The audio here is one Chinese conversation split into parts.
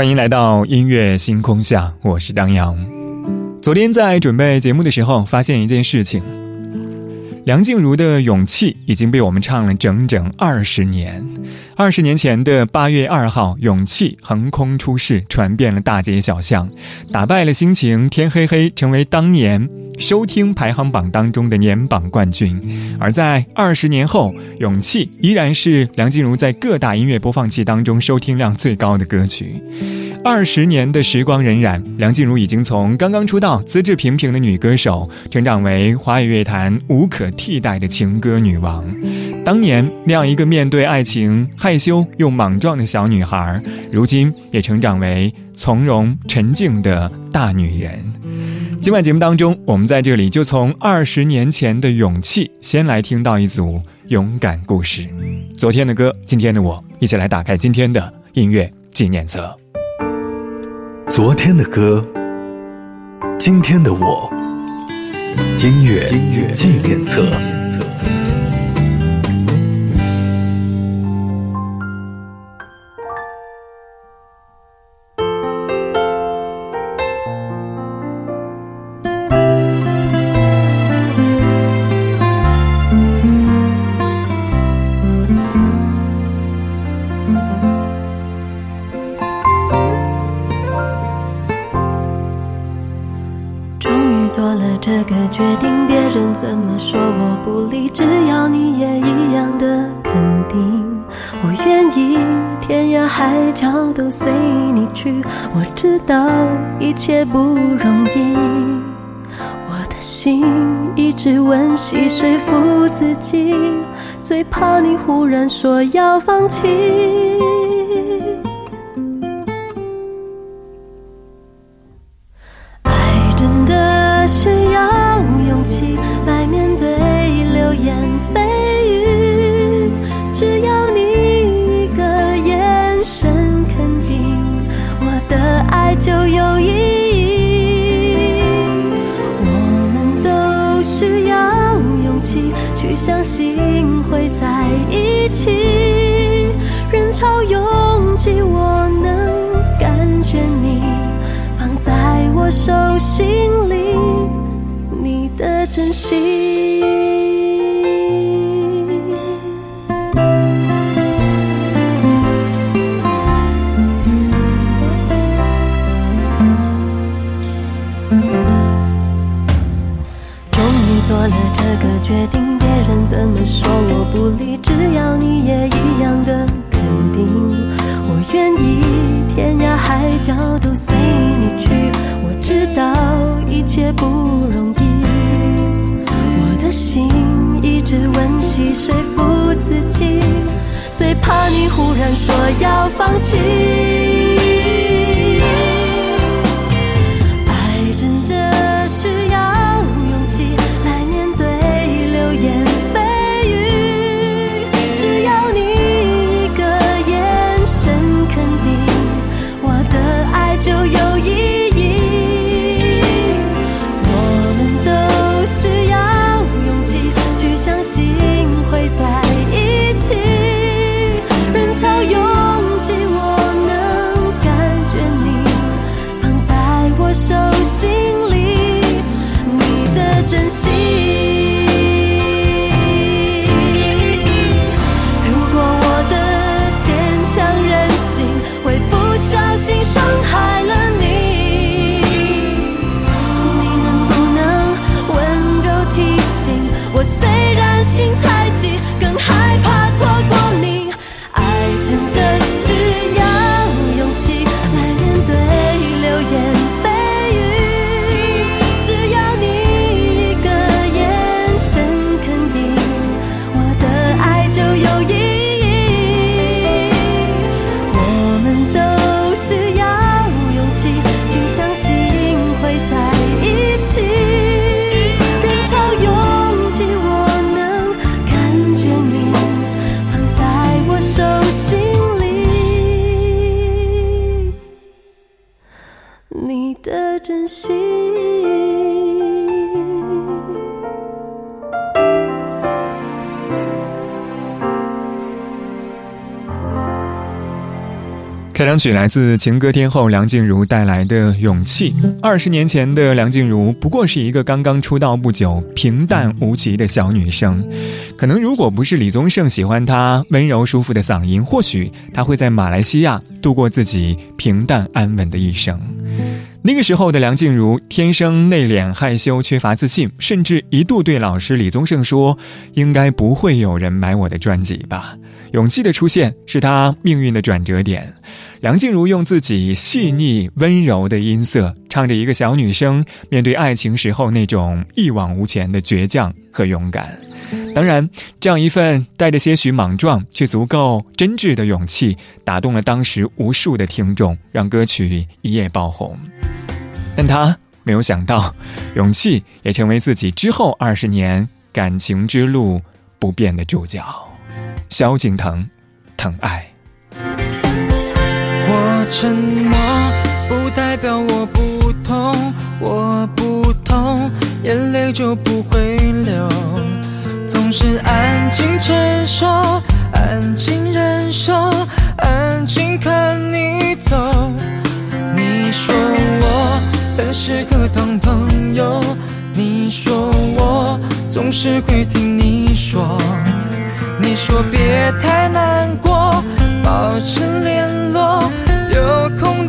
欢迎来到音乐星空下，我是张扬。昨天在准备节目的时候，发现一件事情：梁静茹的《勇气》已经被我们唱了整整二十年。二十年前的八月二号，《勇气》横空出世，传遍了大街小巷，打败了《心情》《天黑黑》，成为当年。收听排行榜当中的年榜冠军，而在二十年后，《勇气》依然是梁静茹在各大音乐播放器当中收听量最高的歌曲。二十年的时光荏苒，梁静茹已经从刚刚出道、资质平平的女歌手，成长为华语乐坛无可替代的情歌女王。当年那样一个面对爱情害羞又莽撞的小女孩，如今也成长为从容沉静的大女人。今晚节目当中，我们在这里就从二十年前的勇气，先来听到一组勇敢故事。昨天的歌，今天的我，一起来打开今天的音乐纪念册。昨天的歌，今天的我，音乐纪念册。一直温习说服自己，最怕你忽然说要放弃。手心里，你的真心。开场曲来自情歌天后梁静茹带来的《勇气》。二十年前的梁静茹不过是一个刚刚出道不久、平淡无奇的小女生。可能如果不是李宗盛喜欢她温柔舒服的嗓音，或许她会在马来西亚度过自己平淡安稳的一生。那个时候的梁静茹天生内敛害羞，缺乏自信，甚至一度对老师李宗盛说：“应该不会有人买我的专辑吧。”勇气的出现是她命运的转折点。梁静茹用自己细腻温柔的音色，唱着一个小女生面对爱情时候那种一往无前的倔强和勇敢。当然，这样一份带着些许莽撞却足够真挚的勇气，打动了当时无数的听众，让歌曲一夜爆红。但他没有想到，勇气也成为自己之后二十年感情之路不变的主角。萧敬腾，疼爱。我沉默不代表我不痛，我不痛，眼泪就不会流。总是安静承受，安静忍受，安静看你走。你说我很适合当朋友，你说我总是会听你说，你说别太难过。保持联络，有空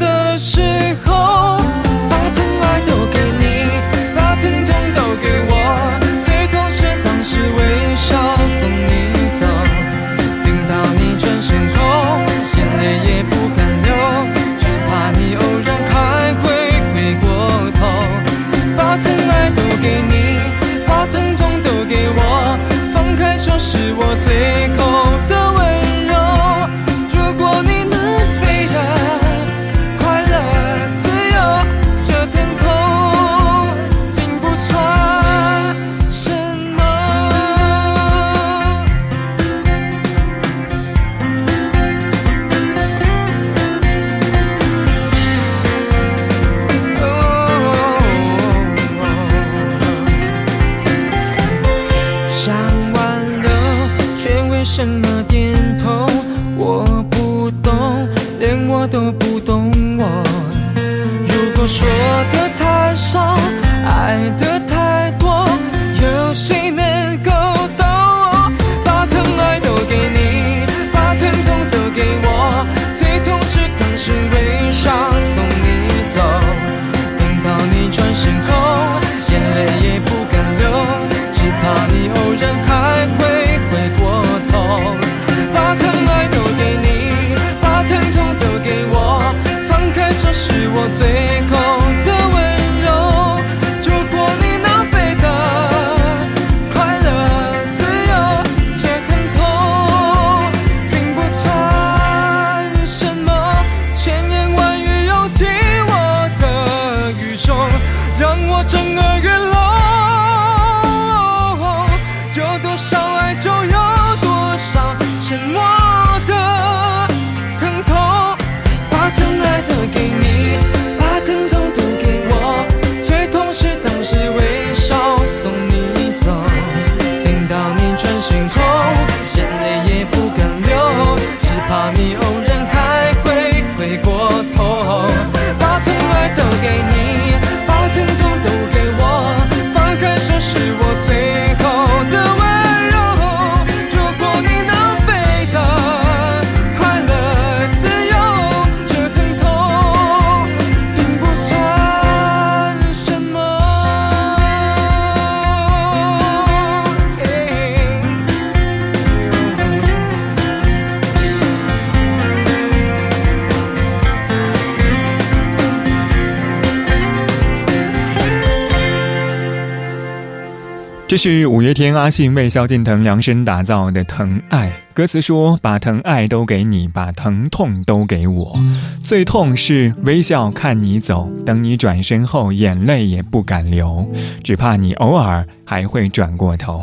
这是五月天阿信为萧敬腾量身打造的《疼爱》，歌词说：“把疼爱都给你，把疼痛都给我。最痛是微笑看你走，等你转身后，眼泪也不敢流，只怕你偶尔还会转过头。”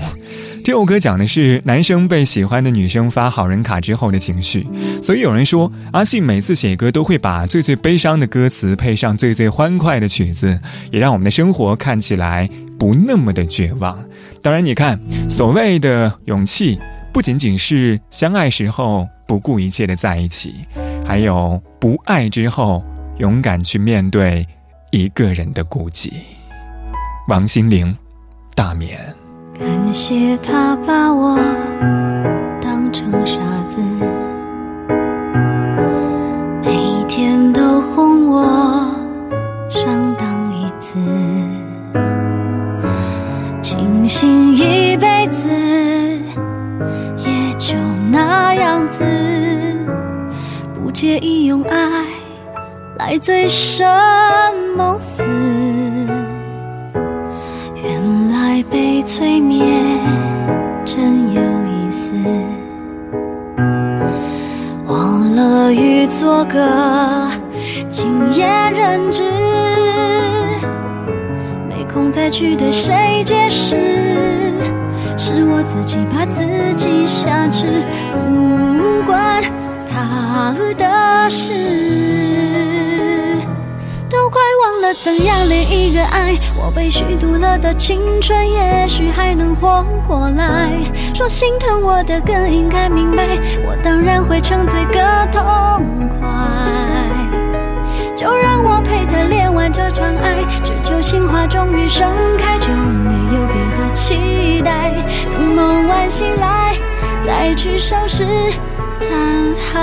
这首歌讲的是男生被喜欢的女生发好人卡之后的情绪，所以有人说阿信每次写歌都会把最最悲伤的歌词配上最最欢快的曲子，也让我们的生活看起来不那么的绝望。当然，你看，所谓的勇气，不仅仅是相爱时候不顾一切的在一起，还有不爱之后勇敢去面对一个人的孤寂。王心凌，大眠。感谢他把我当成傻子，每天都哄我上当一次，庆幸一辈子也就那样子，不介意用爱来醉生梦死。原来被催眠真有意思，忘了欲做个惊艳人质，没空再去对谁解释，是我自己把自己挟持，不关他的事。都快忘了怎样恋一个爱，我被虚度了的青春，也许还能活过来。说心疼我的更应该明白，我当然会沉醉个痛快。就让我陪他恋完这场爱，只求心花终于盛开，就没有别的期待待。等梦完醒来，再去收拾残骸。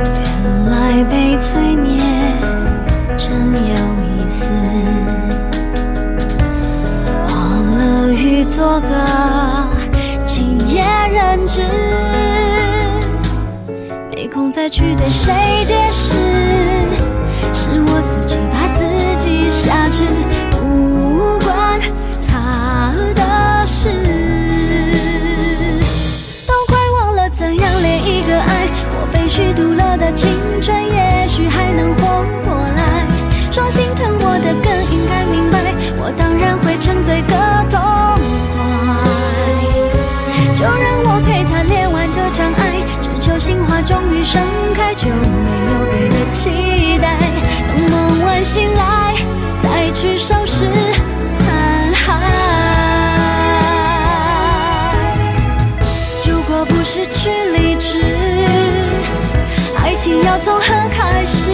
原来被催眠真有做个敬业人质，没空再去对谁解释，是我自己把自己挟持，不关他的事。都快忘了怎样恋一个爱，我被虚度了的青春，也许还能活过来。说心疼我的更应该明白，我当然会沉醉个痛。就让我陪他练完这场爱，只求心花终于盛开，就没有别的期待。等梦完醒来，再去收拾残骸。如果不失去理智，爱情要从何开始？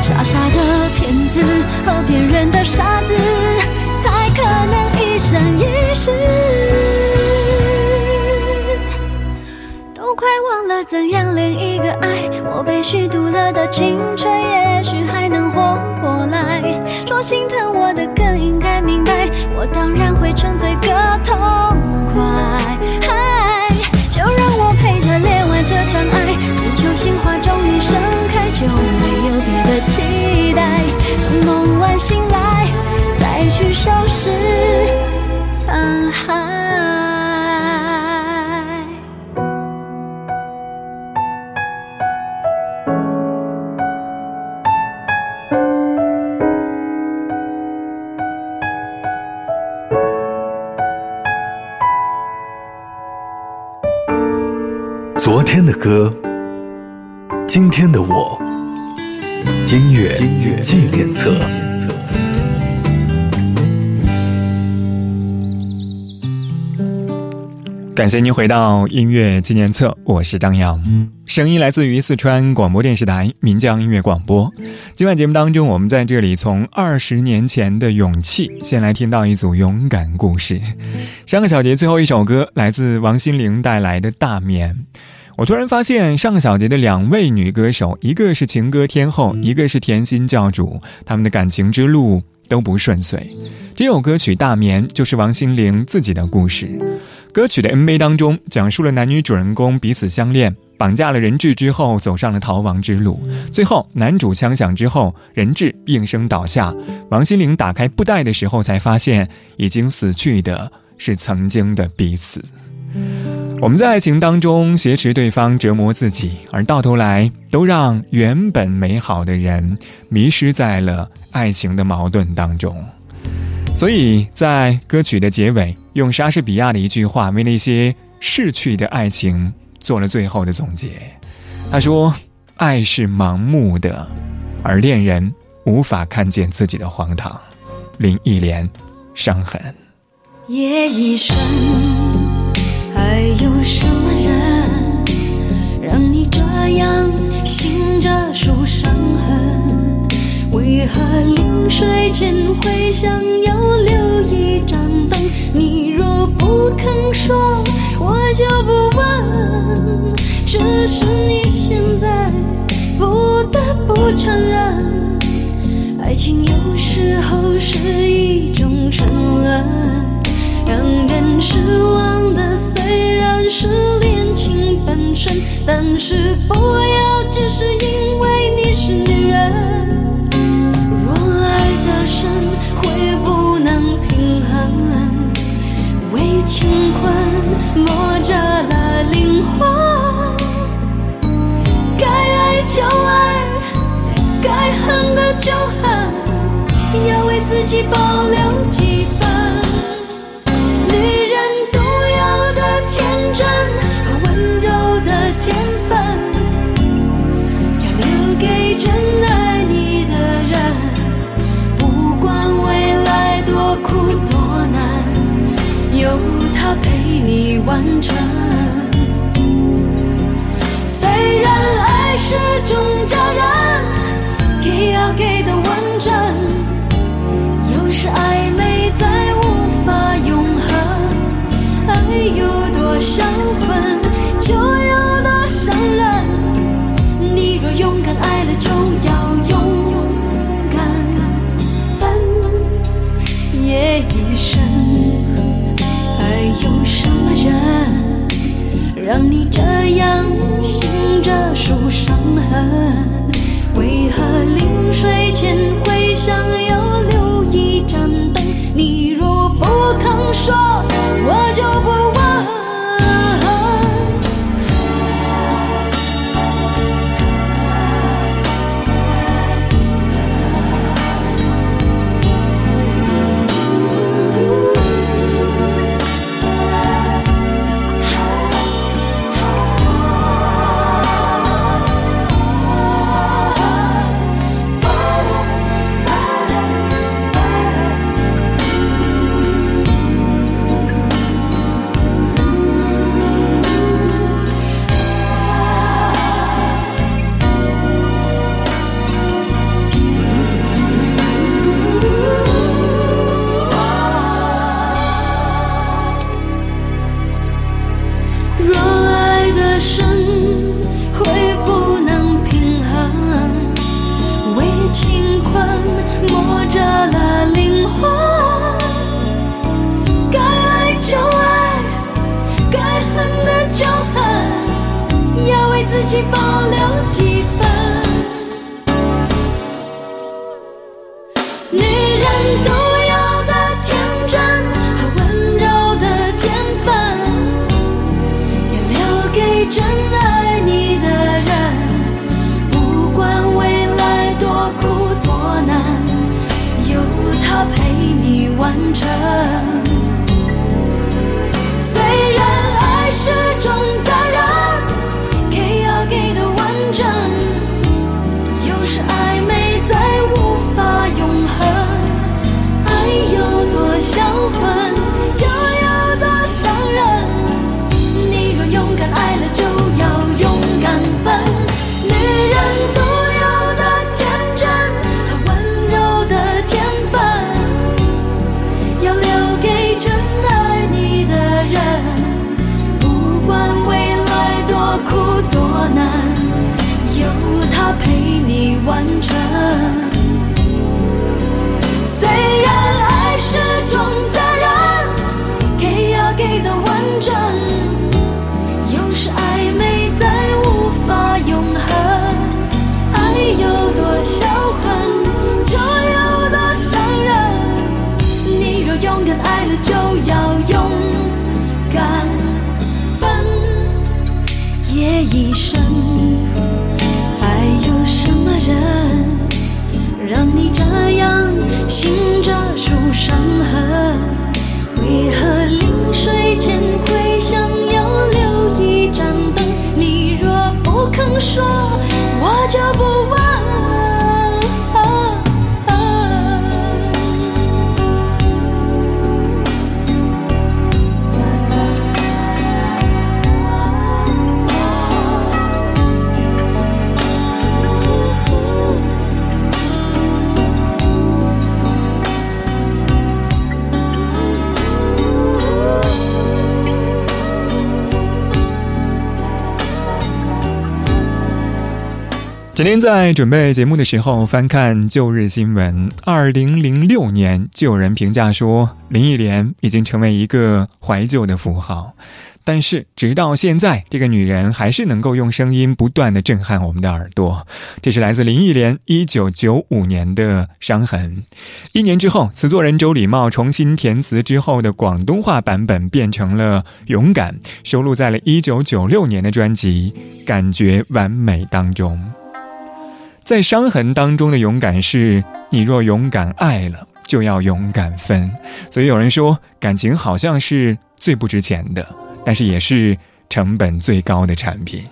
傻傻的骗子和骗人的傻子，怎样恋一个爱，我被虚度了的青春，也许还能活过来。说心疼我的更应该明白，我当然会沉醉个痛快。嗨，就让我陪他恋完这场爱，只求心花终于盛开，就没有别的期待。等梦完醒来，再去收拾残骸。天的我，音乐纪念册。感谢您回到音乐纪念册，我是张扬，声音来自于四川广播电视台岷江音乐广播。今晚节目当中，我们在这里从二十年前的勇气，先来听到一组勇敢故事。上个小节最后一首歌来自王心凌带来的《大眠》。我突然发现，上个小节的两位女歌手，一个是情歌天后，一个是甜心教主，他们的感情之路都不顺遂。这首歌曲《大眠》就是王心凌自己的故事。歌曲的 MV 当中，讲述了男女主人公彼此相恋，绑架了人质之后，走上了逃亡之路。最后，男主枪响之后，人质应声倒下。王心凌打开布袋的时候，才发现已经死去的是曾经的彼此。我们在爱情当中挟持对方折磨自己而到头来都让原本美好的人迷失在了爱情的矛盾当中。所以在歌曲的结尾用莎士比亚的一句话为那些逝去的爱情做了最后的总结。他说爱是盲目的而恋人无法看见自己的荒唐林忆莲伤痕。夜已深还有什么人让你这样醒着数伤痕为何临睡前会想要留一盏灯你若不肯说我就不问。只是你现在不得不承认爱情有时候是一种沉沦。让人失望的虽然是恋情本身但是不要只是因为你是女人。若爱得深会不能平衡。为情困磨折了灵魂该爱就爱该恨的就恨要为自己保留。认真今天在准备节目的时候，翻看旧日新闻。二零零六年，就有人评价说，林忆莲已经成为一个怀旧的符号。但是，直到现在，这个女人还是能够用声音不断的震撼我们的耳朵。这是来自林忆莲一九九五年的《伤痕》。一年之后，词作人周礼茂重新填词之后的广东话版本变成了《勇敢》，收录在了一九九六年的专辑《感觉完美》当中。在伤痕当中的勇敢是，你若勇敢爱了，就要勇敢分。所以有人说，感情好像是最不值钱的，但是也是成本最高的产品。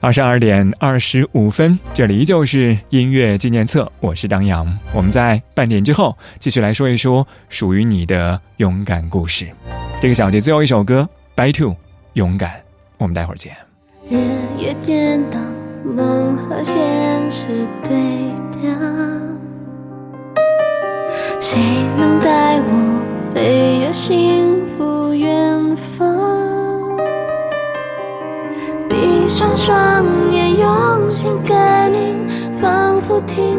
二十二点二十五分，这里依旧是音乐纪念册，我是张扬。我们在半点之后继续来说一说属于你的勇敢故事。这个小节最后一首歌《By Two》，勇敢。我们待会儿见。日夜颠倒。和现实对调，谁能带我飞越幸福远方？闭上双眼，用心感应，仿佛听